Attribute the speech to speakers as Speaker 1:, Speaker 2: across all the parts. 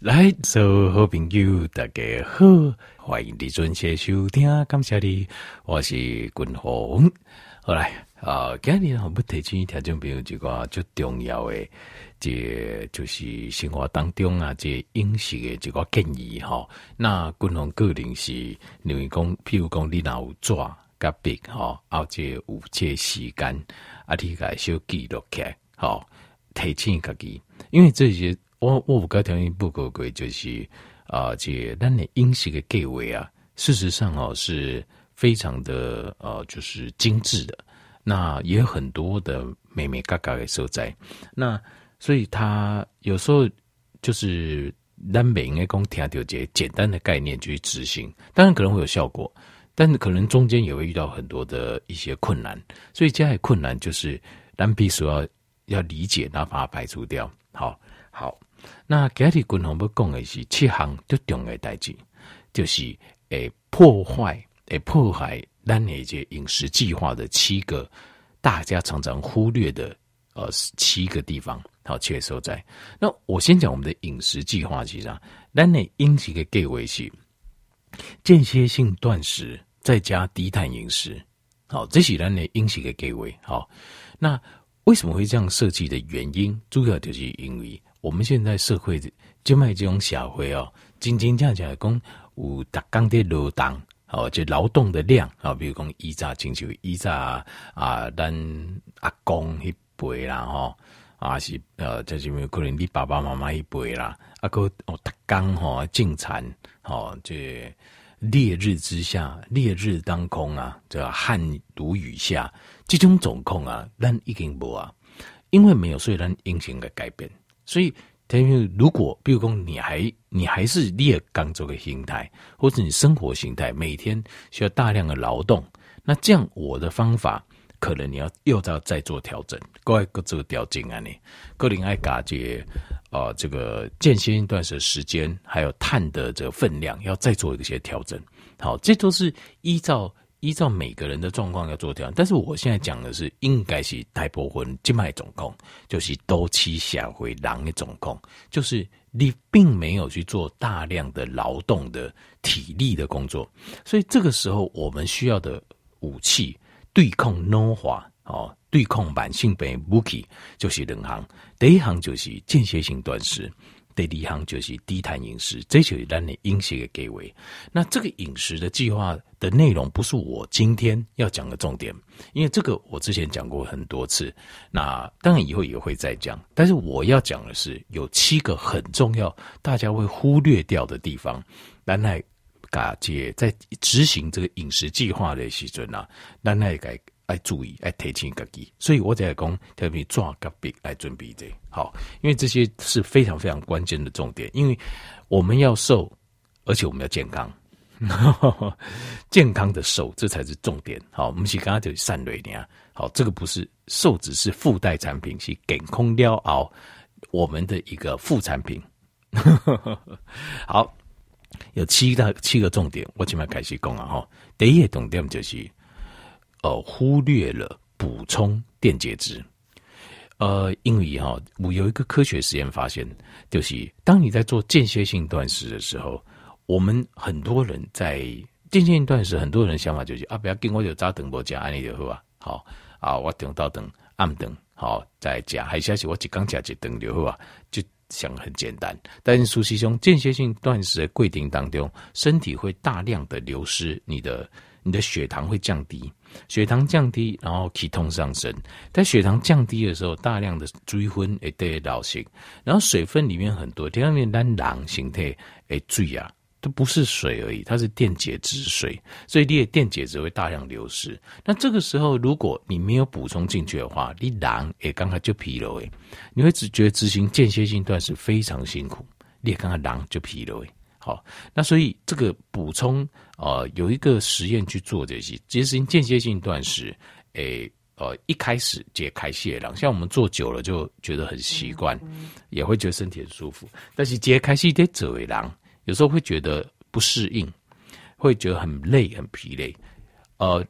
Speaker 1: 来，所有好朋友，大家好，欢迎你准时收听，感谢你，我是君鸿。好来啊，今日我们提醒听众朋友一个最重要的，这就是生活当中啊，这饮食的这个建议哈。那君鸿个人是认为讲，譬如讲你若有纸甲笔哈，而且有这时间啊，你该小记录起来，好提醒自己，因为这些。我我有甲条件报告过，就是啊，这咱的饮食的计划啊，事实上哦是非常的呃，就是精致的。那也有很多的眉眉角角的所在。那所以他有时候就是咱袂应该讲听到这简单的概念去执行，当然可能会有效果，但是可能中间也会遇到很多的一些困难。所以这样的困难就是咱必须要要理解，然后把它排除掉。好，好。那今日君鸿要讲的是七项最重要的代志，就是诶破坏诶破坏咱的这饮食计划的七个大家常常忽略的呃七个地方，好，七个所在。那我先讲我们的饮食计划，其实咱的饮食的计划是间歇性断食，再加低碳饮食，好，这是咱的饮食的计划。好，那为什么会这样设计的原因，主要就是因为。我们现在社会就卖这种社会哦，真真正正讲有打钢的劳动哦，就劳动的量啊，比如讲以前亲像以前啊，咱阿公一辈啦吼，啊是呃，就是可能你爸爸妈妈一辈啦，啊个哦打钢吼进产吼，这烈日之下，烈日当空啊，这汗如雨下，这种状况啊，咱已经无啊，因为没有，所以咱应该改变。所以，等于如果，比如说，你还你还是劣刚这个心态，或者你生活形态每天需要大量的劳动，那这样我的方法可能你要又要再做调整，各个这个调整啊，你个人爱感觉啊，这个间歇一段的时间，还有碳的这个分量，要再做一些调整。好，这都是依照。依照每个人的状况要做调整，但是我现在讲的是应该是大部分静脉总控，就是多期下回狼的总控，就是你并没有去做大量的劳动的体力的工作，所以这个时候我们需要的武器对抗 no 化哦，对抗慢性病武器就是两行，第一行就是间歇性断食。第二项就是低碳饮食，这就是咱的饮食的计划。那这个饮食的计划的内容不是我今天要讲的重点，因为这个我之前讲过很多次。那当然以后也会再讲，但是我要讲的是有七个很重要，大家会忽略掉的地方。咱来嘎姐在执行这个饮食计划的时阵啊，咱来改。来注意，来提醒自己，所以我在讲特别抓个笔来准备这好，因为这些是非常非常关键的重点，因为我们要瘦，而且我们要健康，健康的瘦这才是重点。好，我们是刚刚就散蕊呢，好，这个不是瘦，只是附带产品，是健康了后我们的一个副产品。好，有七大七个重点，我今麦开始讲啊哈，第一个重点就是。呃，忽略了补充电解质。呃，因为哈，我有一个科学实验发现，就是当你在做间歇性断食的时候，我们很多人在间歇性断食，很多人的想法就是啊，不要跟我有扎等我加安利就好啊，好啊，我等到等暗等好再加，还是我只刚加一等就好啊，就想很简单。但是实际上，间歇性断食的规定当中，身体会大量的流失你的。你的血糖会降低，血糖降低，然后体痛上升。在血糖降低的时候，大量的追分会得到形，然后水分里面很多，第二面单囊形态诶，水啊，都不是水而已，它是电解质水，所以你的电解质会大量流失。那这个时候，如果你没有补充进去的话，你囊诶刚刚就疲劳诶，你会只觉得执行间歇性断食非常辛苦，你也刚刚囊就疲劳诶。好，那所以这个补充，呃，有一个实验去做这些，执行间歇性断食，诶，呃，一开始解开泄囊，像我们做久了就觉得很习惯，也会觉得身体很舒服。但是解开泄得者为狼，有时候会觉得不适应，会觉得很累、很疲累。呃，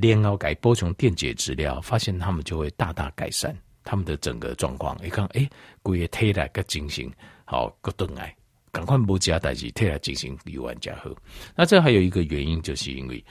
Speaker 1: 然后改补充电解质料，发现他们就会大大改善他们的整个状况。你看，诶，规个体力个精神好，个顿癌。赶快不加代志，退来进行游玩加喝。那这还有一个原因，就是因为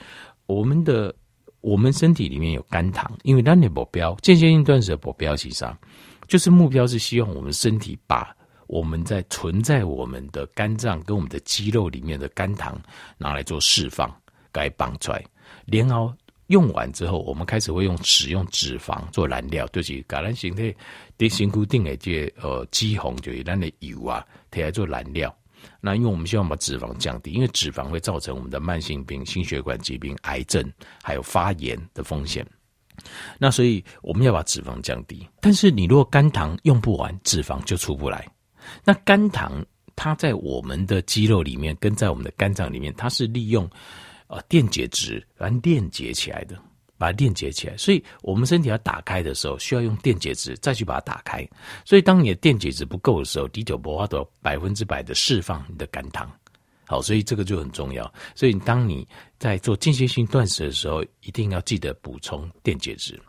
Speaker 1: 我们的我们身体里面有肝糖，因为咱的目标间歇性断食的目标是啥？就是目标是希望我们身体把我们在存在我们的肝脏跟我们的肌肉里面的肝糖拿来做释放，该绑出来，然后用完之后，我们开始会用使用脂肪做燃料，就是把咱身体的辛固定的这呃脂肪，就是咱的油啊，提来做燃料。那因为我们希望把脂肪降低，因为脂肪会造成我们的慢性病、心血管疾病、癌症还有发炎的风险。那所以我们要把脂肪降低，但是你如果肝糖用不完，脂肪就出不来。那肝糖它在我们的肌肉里面，跟在我们的肝脏里面，它是利用呃电解质来链接起来的，把它链接起来。所以我们身体要打开的时候，需要用电解质再去把它打开。所以当你的电解质不够的时候，你就无法度百分之百的释放你的肝糖。好，所以这个就很重要。所以当你在做间歇性断食的时候，一定要记得补充电解质。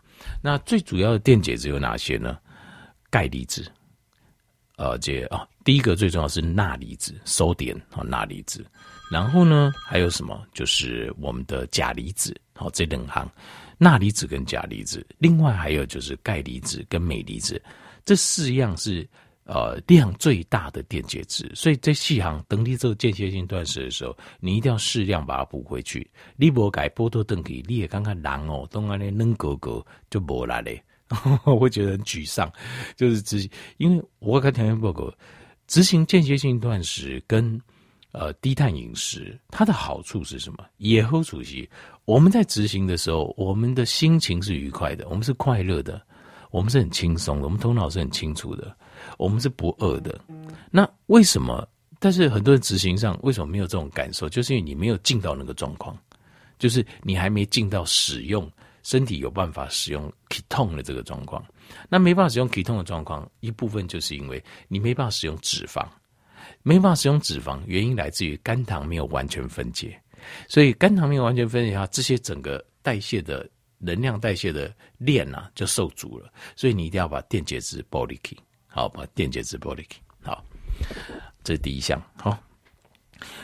Speaker 1: 那最主要的电解质有哪些呢？钙离子。呃，这啊，第一个最重要是钠离子，sodium 啊，钠离子。然后呢，还有什么？就是我们的钾离子。好，这两行，钠离子跟钾离子。另外还有就是钙离子跟镁离子，这四样是呃量最大的电解质。所以这四行等你做间歇性断食的时候，你一定要适量把它补回去。你不改波多登给，你也看看狼哦，东安的嫩哥哥就没来嘞。我会觉得很沮丧，就是执，因为我看条件报告，执行间歇性断食跟呃低碳饮食，它的好处是什么？野猴主席，我们在执行的时候，我们的心情是愉快的，我们是快乐的，我们是很轻松的，我们头脑是很清楚的，我们是不饿的。那为什么？但是很多人执行上为什么没有这种感受？就是因为你没有进到那个状况，就是你还没进到使用。身体有办法使用 ketone 的这个状况，那没办法使用 ketone 的状况，一部分就是因为你没办法使用脂肪，没办法使用脂肪，原因来自于肝糖没有完全分解，所以肝糖没有完全分解的话，这些整个代谢的能量代谢的链啊就受阻了，所以你一定要把电解质剥离开，好，把电解质剥离开，好，这是第一项，好，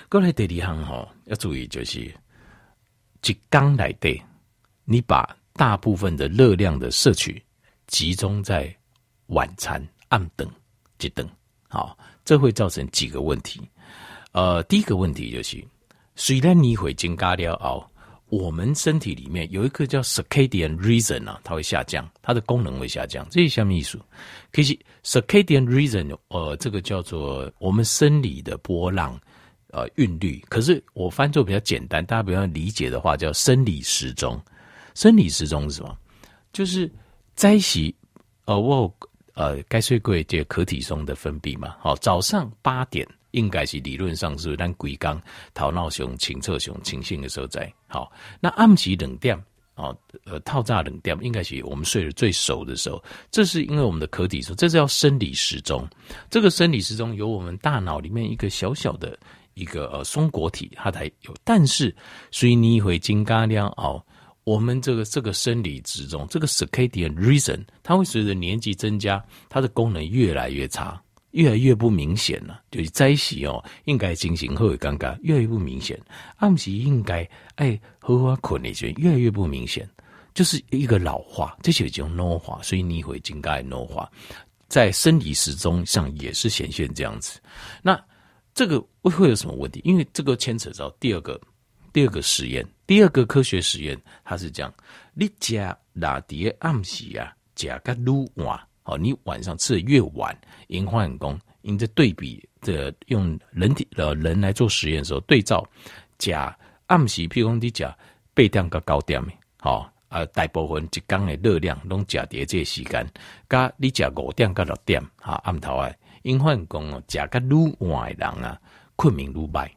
Speaker 1: 过来第二项哈，要注意就是一缸来的。你把大部分的热量的摄取集中在晚餐暗等、即等，好，这会造成几个问题。呃，第一个问题就是，虽然你会增加了哦，我们身体里面有一个叫 circadian rhythm 啊，它会下降，它的功能会下降。这是什么意思？可是 circadian rhythm，呃，这个叫做我们生理的波浪，呃，韵律。可是我翻作比较简单，大家比较理解的话，叫生理时钟。生理时钟是什么？就是在洗呃，我呃，该睡过这个可体松的分泌嘛。好，早上八点应该是理论上是咱规工头脑熊清澈熊清醒的时候在。好，那暗时两点哦，呃，透早两点应该是我们睡得最熟的时候。这是因为我们的壳体松，这是叫生理时钟。这个生理时钟由我们大脑里面一个小小的一个呃松果体它才有，但是所以你会增加了哦。我们这个这个生理之中，这个 circadian rhythm，它会随着年纪增加，它的功能越来越差，越来越不明显了。就是在时哦，应该进行后会尴尬，越来越不明显。暗时应该哎荷花困的时候，越来越不明显，就是一个老化，这就叫老化，所以你会应该老化，在生理时钟上也是显现这样子。那这个会会有什么问题？因为这个牵扯到第二个。第二个实验，第二个科学实验，它是这样：你加拉迪暗时啊，加个撸晚，好，你晚上吃的越晚，因化很功，因这对比的用人体的人来做实验的时候，对照加暗时，譬如讲你加八点个九点的，好，啊，大部分一缸的热量拢加叠这时间，加你加五点个六点，哈，暗头啊，因化很功哦，加个撸晚的人啊，困眠愈歹，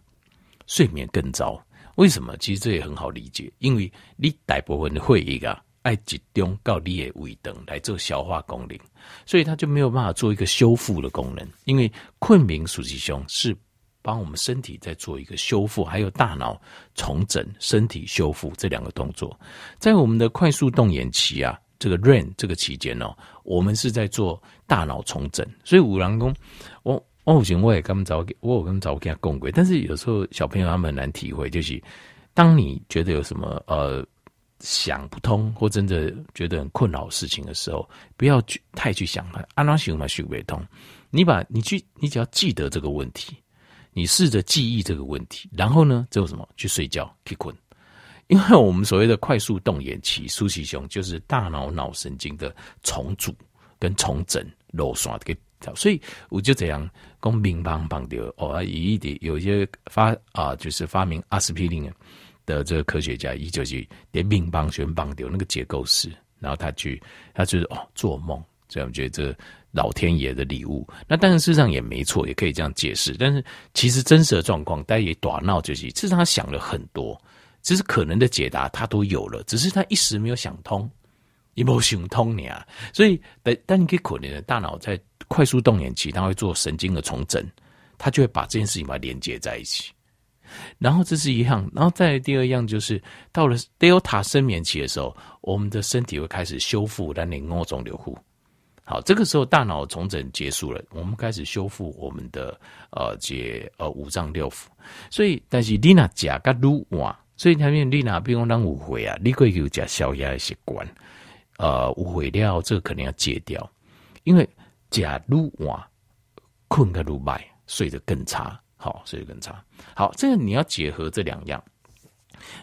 Speaker 1: 睡眠更糟。为什么？其实这也很好理解，因为你大部分的会议啊，爱集中到你的胃等来做消化功能，所以它就没有办法做一个修复的功能。因为困眠实际上是帮我们身体在做一个修复，还有大脑重整、身体修复这两个动作。在我们的快速动眼期啊，这个 REM 这个期间哦，我们是在做大脑重整。所以五郎公，我。哦，行，我也跟早给，我有跟他们早给他共轨，但是有时候小朋友他们很难体会，就是当你觉得有什么呃想不通或真的觉得很困扰事情的时候，不要去太去想它，安哪想嘛想不通。你把你去，你只要记得这个问题，你试着记忆这个问题，然后呢，只有什么去睡觉去困，因为我们所谓的快速动眼期，苏起熊就是大脑脑神经的重组跟重整漏刷的。所以我就这样讲，乒乓乓的哦，有一点有一些发啊，就是发明阿司匹林的这个科学家，一九几连乒乓球棒丢那个结构式，然后他去，他就是哦做梦，这样觉得这老天爷的礼物。那当然事实上也没错，也可以这样解释。但是其实真实的状况，大家也打闹就是，事实他想了很多，只是可能的解答他都有了，只是他一时没有想通，也没有想通你啊。所以，但但你可以可怜的大脑在。快速动眼期，它会做神经的重整，它就会把这件事情把它连接在一起。然后这是一样，然后再第二样就是到了 Delta 深眠期的时候，我们的身体会开始修复咱的五脏六腑。好，这个时候大脑重整结束了，我们开始修复我们的呃这呃五脏六腑。所以，但是你那假个撸哇，所以他们你那比如讲误会啊，你可以有加消压的习惯，呃，误会了这个可能要戒掉，因为。假如我困个如麦，睡得更差，好，睡得更差。好，这个你要结合这两样。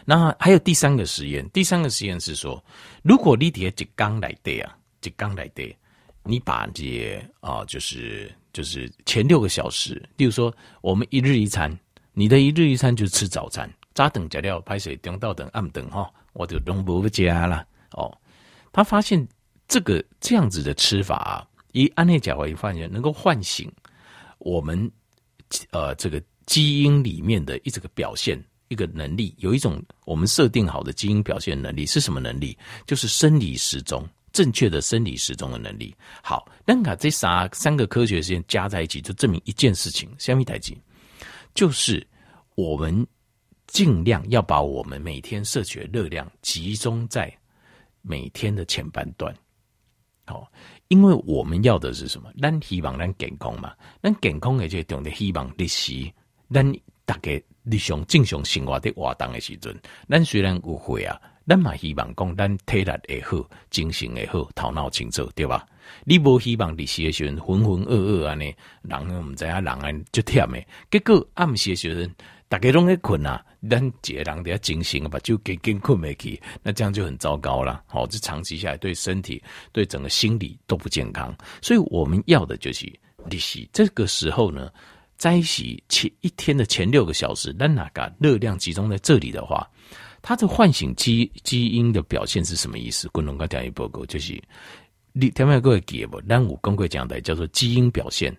Speaker 1: 那还有第三个实验，第三个实验是说，如果你底下一缸来对啊，一缸来对，你把这些啊，就是就是前六个小时，例如说我们一日一餐，你的一日一餐就是吃早餐，早等加料拍水，中到等暗等哈，我就都不加了哦。他发现这个这样子的吃法。以安内甲为发现能够唤醒我们呃这个基因里面的一这个表现一个能力，有一种我们设定好的基因表现能力是什么能力？就是生理时钟，正确的生理时钟的能力。好，那把这三三个科学实验加在一起，就证明一件事情：虾米代志，就是我们尽量要把我们每天摄取的热量集中在每天的前半段。好。因为我们要的是什么？咱希望咱健康嘛，咱健康的就懂得希望的是，咱大家日常正常生活的活动的时阵，咱虽然有会啊，咱嘛希望讲咱体力也好，精神也好，头脑清楚，对吧？你无希望日时的时阵浑浑噩噩安尼，人唔知啊，人啊就忝的，结果暗时的时阵。大家拢在困啊，咱一个人得要精神把就给跟困没去，那这样就很糟糕了。好，这长期下来对身体、对整个心理都不健康。所以我们要的就是利息。这个时候呢，在一起前一天的前六个小时，咱哪个热量集中在这里的话，它的唤醒基基因的表现是什么意思？滚龙哥讲一报告，就是你听没各位记不？咱有公会讲的叫做基因表现。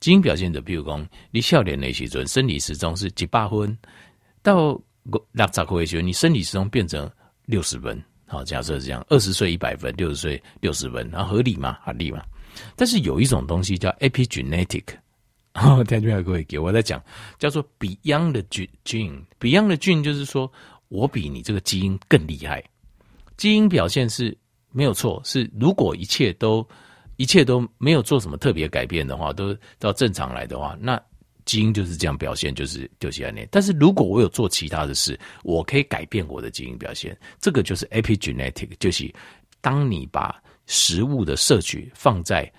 Speaker 1: 基因表现的，比如讲，你少年的时阵，生理时钟是一百分，到六十岁时候，你生理时钟变成六十分。好，假设是这样，二十岁一百分，六十岁六十分，然后合理吗？合理吗？但是有一种东西叫 epigenetic，哦，听众各位给我在讲，叫做 beyond the gene，beyond the gene 就是说我比你这个基因更厉害。基因表现是没有错，是如果一切都。一切都没有做什么特别改变的话，都到正常来的话，那基因就是这样表现，就是丢弃概念。但是如果我有做其他的事，我可以改变我的基因表现，这个就是 epigenetic，就是当你把食物的摄取放在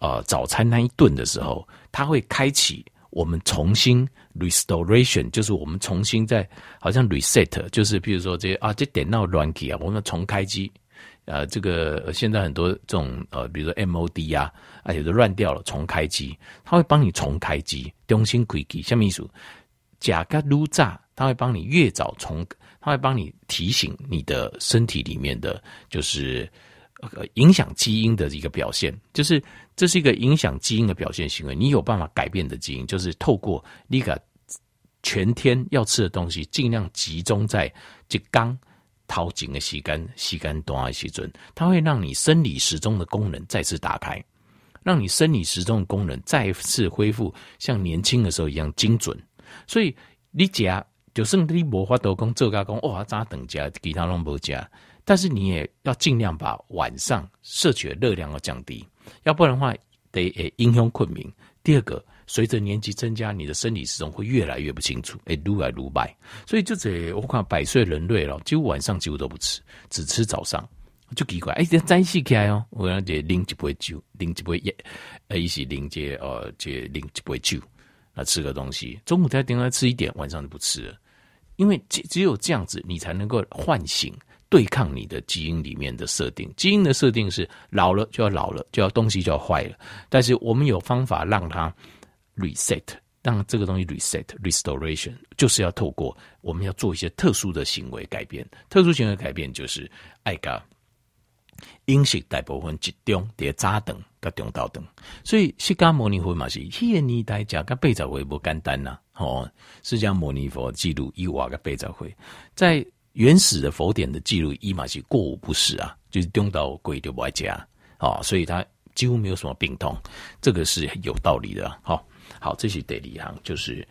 Speaker 1: 呃早餐那一顿的时候，它会开启我们重新 restoration，就是我们重新在好像 reset，就是比如说这啊这电脑软体啊，我们重开机。呃，这个现在很多这种呃，比如说 MOD 啊，啊有的乱掉了，重开机，它会帮你重开机，重新开机。下面一组，甲肝撸炸，它会帮你越早重，它会帮你提醒你的身体里面的，就是呃影响基因的一个表现，就是这是一个影响基因的表现行为。你有办法改变的基因，就是透过你个全天要吃的东西，尽量集中在这缸。掏紧的吸干吸干短的时准，它会让你生理时钟的功能再次打开，让你生理时钟的功能再次恢复像年轻的时候一样精准。所以你加就算你无法度讲做加工哇，咋等加其他拢无加，但是你也要尽量把晚上摄取的热量要降低，要不然的话得影响困眠。第二个。随着年纪增加，你的生理时钟会越来越不清楚，哎，撸来撸拜，所以就这我看百岁人类了，几乎晚上几乎都不吃，只吃早上，就奇怪，哎，这再细开哦，我讲这零一杯酒，零一杯也，呃，一起零这呃这零一杯酒，啊，吃个东西，中午再点来吃一点，晚上就不吃了，因为只只有这样子，你才能够唤醒。对抗你的基因里面的设定，基因的设定是老了就要老了，就要东西就要坏了。但是我们有方法让它 reset，让这个东西 reset restoration，就是要透过我们要做一些特殊的行为改变。特殊行为改变就是爱个饮食大部分集中在早顿跟中昼顿，所以释迦牟尼佛嘛是迄个年代讲个八十岁不简单呐。哦，释迦牟尼佛记录一瓦个八十岁在。原始的佛典的记录，伊嘛是过午不食啊，就是中到鬼就不爱加啊，所以他几乎没有什么病痛，这个是有道理的。好，好，这是第二行，就是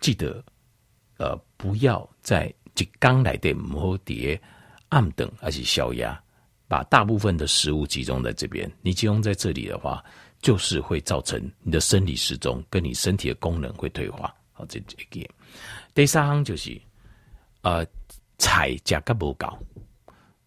Speaker 1: 记得呃，不要在一缸来的摩碟暗等，而且消压，把大部分的食物集中在这边。你集中在这里的话，就是会造成你的生理时钟跟你身体的功能会退化。好，这这个第三行就是呃。菜价格不高，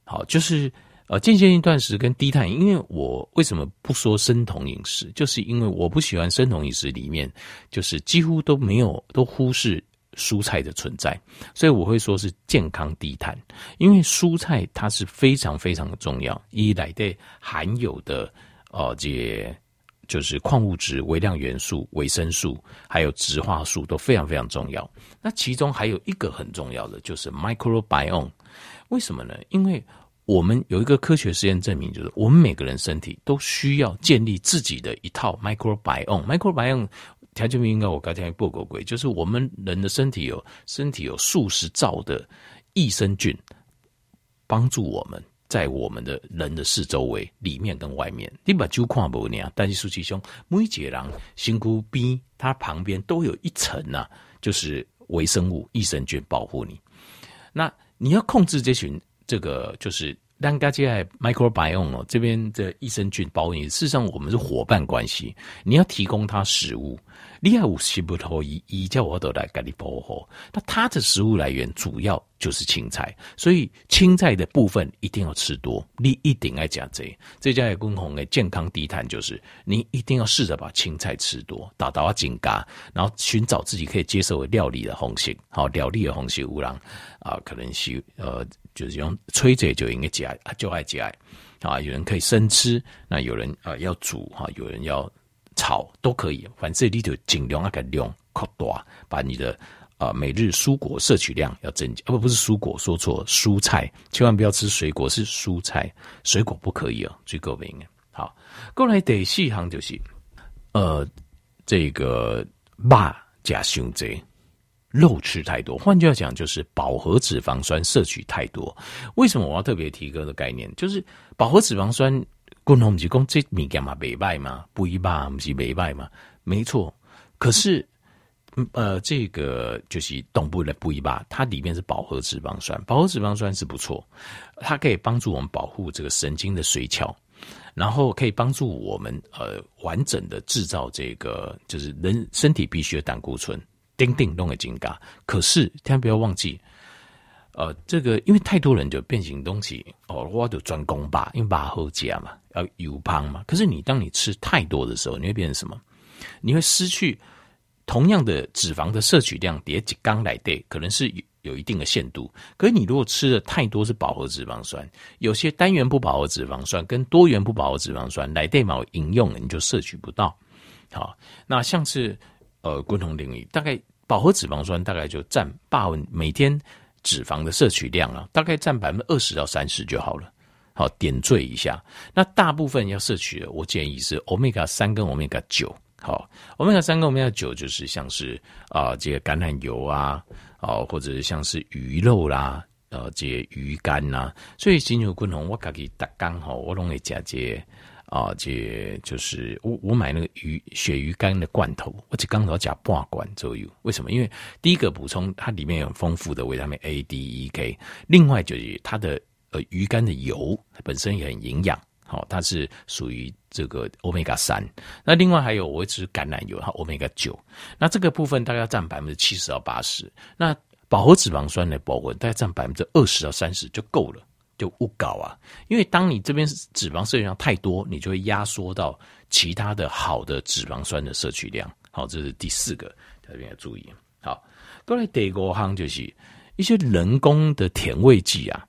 Speaker 1: 好，就是呃间歇性断食跟低碳，因为我为什么不说生酮饮食，就是因为我不喜欢生酮饮食里面就是几乎都没有都忽视蔬菜的存在，所以我会说是健康低碳，因为蔬菜它是非常非常的重要，一来的含有的呃这。就是矿物质、微量元素、维生素，还有植化素都非常非常重要。那其中还有一个很重要的，就是 microbiome。为什么呢？因为我们有一个科学实验证明，就是我们每个人身体都需要建立自己的一套 microbiome。microbiome 条件应该我刚才报过鬼，就是我们人的身体有身体有数十兆的益生菌，帮助我们。在我们的人的四周围，里面跟外面，你把就看不呢？但是实际上，每一个人身躯边，它旁边都有一层呐、就是微生物、益生菌保护你。那你要控制这群，这个就是让大家 microbiome，这边的益生菌包你。事实上，我们是伙伴关系，你要提供它食物。你要有食不透一，一叫我都来给你保护。那它的食物来源主要就是青菜，所以青菜的部分一定要吃多。你一定要加这，这家也共同的健康低碳就是你一定要试着把青菜吃多，打到紧嘎，然后寻找自己可以接受的料理的方式。好，料理的方式有人啊，可能是呃，就是用炊着就应该加，就爱加啊。有人可以生吃，那有人啊要煮哈，有人要。炒都可以，反正你就尽量那个量扩大，把你的啊、呃、每日蔬果摄取量要增加。不不是蔬果，说错，蔬菜千万不要吃水果，是蔬菜，水果不可以哦，最够明。好，过来第四行就是，呃，这个肉加胸贼，肉吃太多，换句话讲就是饱和脂肪酸摄取太多。为什么我要特别提个的概念？就是饱和脂肪酸。共同不是讲这物件嘛，袂歹嘛，肥肉不是袂歹嘛，没错。可是，呃，这个就是动物的肥肉，它里面是饱和脂肪酸，饱和脂肪酸是不错，它可以帮助我们保护这个神经的髓鞘，然后可以帮助我们呃完整的制造这个就是人身体必须的胆固醇，叮叮弄个金嘎。可是，千万不要忘记。呃，这个因为太多人就变形东西哦，我就专攻吧，因为把好加嘛，要油胖嘛。可是你当你吃太多的时候，你会变成什么？你会失去同样的脂肪的摄取量，叠几缸来对，可能是有有一定的限度。可是你如果吃的太多是饱和脂肪酸，有些单元不饱和脂肪酸跟多元不饱和脂肪酸来对嘛，饮用了你就摄取不到。好，那像是呃共同领域，大概饱和脂肪酸大概就占八分每天。脂肪的摄取量啊，大概占百分之二十到三十就好了。好，点缀一下。那大部分要摄取的，我建议是欧米伽三跟欧米伽九。好，欧米伽三跟欧米伽九就是像是啊、这个橄榄油啊，哦，或者是像是鱼肉啦，呃，这些鱼干呐。所以金牛昆虫我自己打刚好，我拢会加这个。啊，这就是我我买那个鱼鳕鱼干的罐头，我这刚好加半罐左右。为什么？因为第一个补充它里面有丰富的维他命 A、D、E、K，另外就是它的呃鱼肝的油本身也很营养好，它是属于这个欧米伽三。那另外还有我会吃橄榄油，哈，欧米伽九。那这个部分大概占百分之七十到八十。那饱和脂肪酸的部分大概占百分之二十到三十就够了，就勿搞啊。因为当你这边脂肪摄取量太多，你就会压缩到其他的好的脂肪酸的摄取量。好，这是第四个，特别要注意。好，过来第五项就是一些人工的甜味剂啊，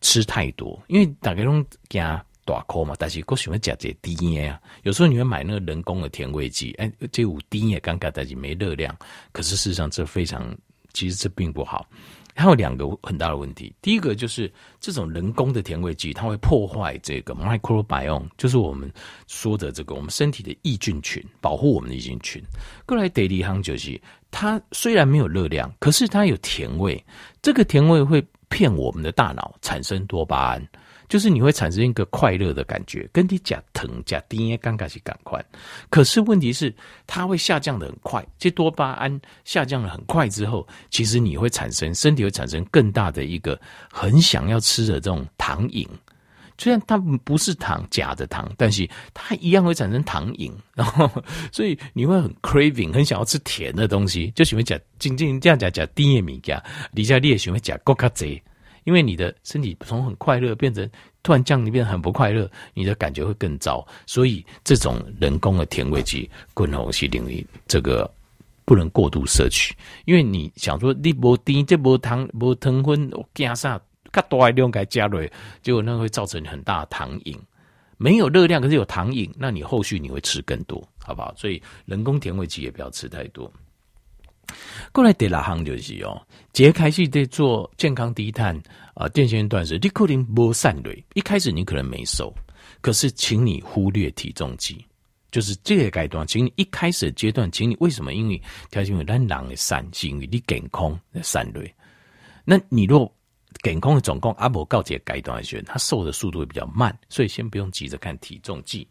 Speaker 1: 吃太多，因为大家拢惊大口嘛，但是我喜欢加这低盐啊。有时候你会买那个人工的甜味剂，哎，这有低盐，尴尬，但是没热量。可是事实上这非常，其实这并不好。还有两个很大的问题，第一个就是这种人工的甜味剂，它会破坏这个 microbiome，就是我们说的这个我们身体的益菌群，保护我们的益菌群。过来第二项就是，它虽然没有热量，可是它有甜味，这个甜味会骗我们的大脑产生多巴胺。就是你会产生一个快乐的感觉，跟你讲疼讲低尴尬是赶快，可是问题是它会下降的很快。这多巴胺下降的很快之后，其实你会产生身体会产生更大的一个很想要吃的这种糖瘾。虽然它不是糖，假的糖，但是它一样会产生糖瘾。然后，所以你会很 craving，很想要吃甜的东西，就喜欢讲静静这样讲讲低米加，李佳丽也喜欢讲高卡贼。因为你的身体从很快乐变成突然降，你变得很不快乐，你的感觉会更糟。所以这种人工的甜味剂，滚红系领域这个不能过度摄取。因为你想说你无甜，这无糖，无糖分，我加上较大的量给加入，结果那会造成很大的糖瘾。没有热量，可是有糖瘾，那你后续你会吃更多，好不好？所以人工甜味剂也不要吃太多。过来第六行就是哦，节开始在做健康低碳啊，间歇断食，你可能没瘦累。一开始你可能没瘦，可是请你忽略体重计，就是这个阶段，请你一开始的阶段，请你为什么？因为条件为咱人的善，是因为你健康的瘦累。那你若健康的总共阿伯告诫阶段的时候，他瘦的速度会比较慢，所以先不用急着看体重计。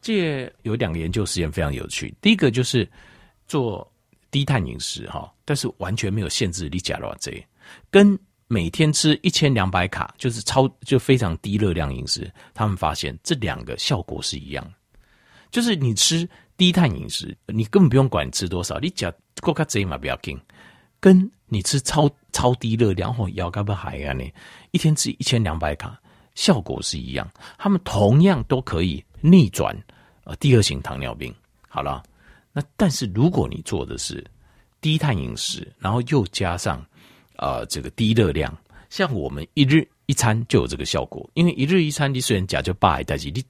Speaker 1: 这有两个研究实验非常有趣，第一个就是做。低碳饮食哈，但是完全没有限制你加多少，跟每天吃一千两百卡，就是超就非常低热量饮食，他们发现这两个效果是一样。就是你吃低碳饮食，你根本不用管吃多少，你加够卡贼嘛不要紧。跟你吃超超低热量或要干不还啊你？一天吃一千两百卡，效果是一样。他们同样都可以逆转呃第二型糖尿病。好了。那但是如果你做的是低碳饮食，然后又加上呃这个低热量，像我们一日一餐就有这个效果，因为一日一餐你虽然加就八，但是你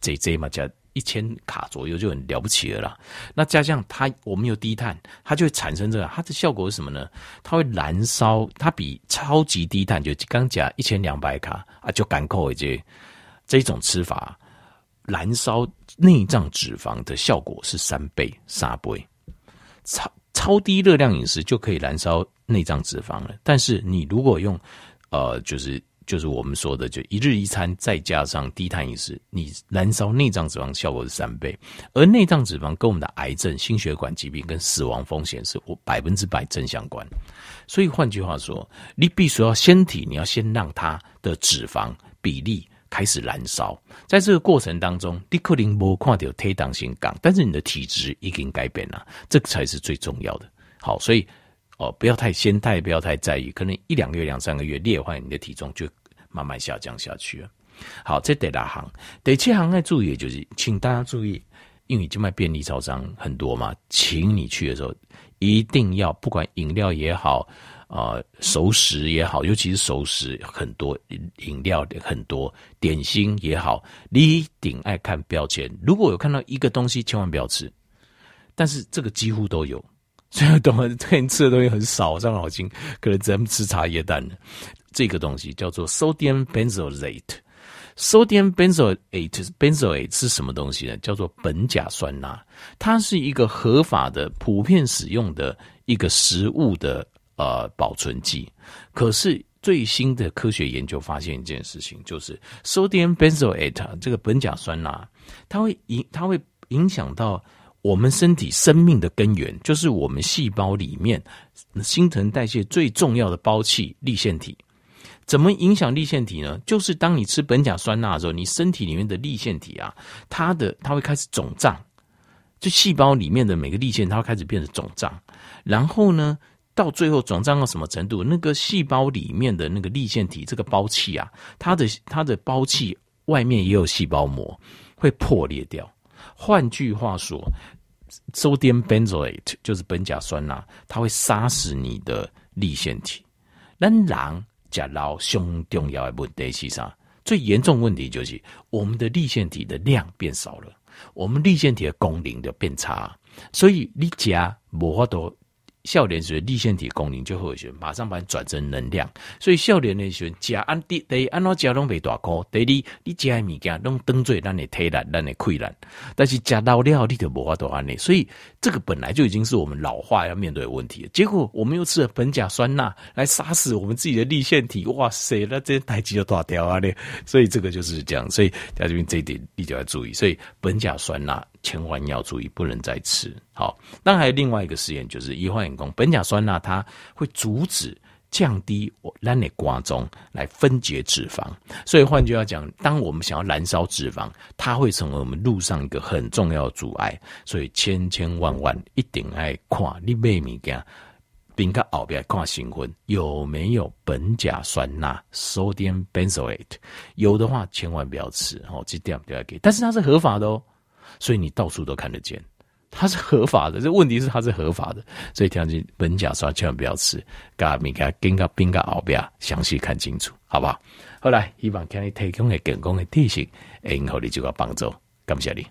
Speaker 1: 这这嘛加一千卡左右就很了不起了啦。那加上它我们有低碳，它就会产生这个，它的效果是什么呢？它会燃烧，它比超级低碳就刚讲一千两百卡啊就赶扣一些这种吃法。燃烧内脏脂肪的效果是三倍、三倍，超超低热量饮食就可以燃烧内脏脂肪了。但是你如果用，呃，就是就是我们说的，就一日一餐再加上低碳饮食，你燃烧内脏脂肪效果是三倍。而内脏脂肪跟我们的癌症、心血管疾病跟死亡风险是百分之百正相关。所以换句话说，你必须要先体，你要先让它的脂肪比例。开始燃烧，在这个过程当中，你可能没看到推挡性港，但是你的体质已经改变了，这个才是最重要的。好，所以哦，不要太先太不要太在意，可能一两个月、两三个月，裂坏你的体重就慢慢下降下去了。好，这第六行，第七行要注意就是，请大家注意，因为这卖便利超商很多嘛，请你去的时候一定要，不管饮料也好。啊、呃，熟食也好，尤其是熟食很多，饮料很多，点心也好，你一定爱看标签。如果有看到一个东西，千万不要吃。但是这个几乎都有，所以懂了，可能 吃的东西很少，伤脑筋，可能咱们吃茶叶蛋的这个东西叫做 sodium benzoate。sodium benzoate，benzoate 是什么东西呢？叫做苯甲酸钠，它是一个合法的、普遍使用的一个食物的。呃，保存剂。可是最新的科学研究发现一件事情，就是 sodium benzoate 这个苯甲酸钠，它会影，它会影响到我们身体生命的根源，就是我们细胞里面新陈代谢最重要的胞器粒线体。怎么影响粒线体呢？就是当你吃苯甲酸钠的时候，你身体里面的粒线体啊，它的它会开始肿胀，就细胞里面的每个粒线它会开始变得肿胀，然后呢，到最后肿胀到什么程度？那个细胞里面的那个粒线体这个胞器啊，它的它的胞器外面也有细胞膜，会破裂掉。换句话说，sodium benzoate 就是苯甲酸钠，它会杀死你的立腺体。那狼甲老胸重要的问题是啥？最严重问题就是我们的立腺体的量变少了，我们立腺体的功能就变差，所以你加无法度。笑脸时粒线体功能就会选，马上把你转成能量。所以笑脸的选加安第第一按怎加拢未大颗，第二你加的物件拢当做咱的体力，咱的溃烂。但是加老料你就无法度安尼。所以这个本来就已经是我们老化要面对的问题了。结果我们又吃了苯甲酸钠来杀死我们自己的粒线体，哇塞，那这台机就大掉啊！咧，所以这个就是这样。所以在这边这一点你就要注意。所以苯甲酸钠。千万要注意，不能再吃。好，那还有另外一个实验，就是医化验工苯甲酸钠，它会阻止降低我咱的肝中来分解脂肪。所以换句话讲，当我们想要燃烧脂肪，它会成为我们路上一个很重要的阻碍。所以千千万万一定要看你买物件，并且后边看成分有没有苯甲酸钠 （sodium benzoate）。有的话，千万不要吃。哦，这点不要给，但是它是合法的哦。所以你到处都看得见，它是合法的。这问题是它是合法的，所以条件苯甲酸千万不要吃。嘎米嘎跟嘎冰嘎奥比亚，详细看清楚，好不好？后来希望给你提供的健康的提醒，会以后你就要帮助，感谢你。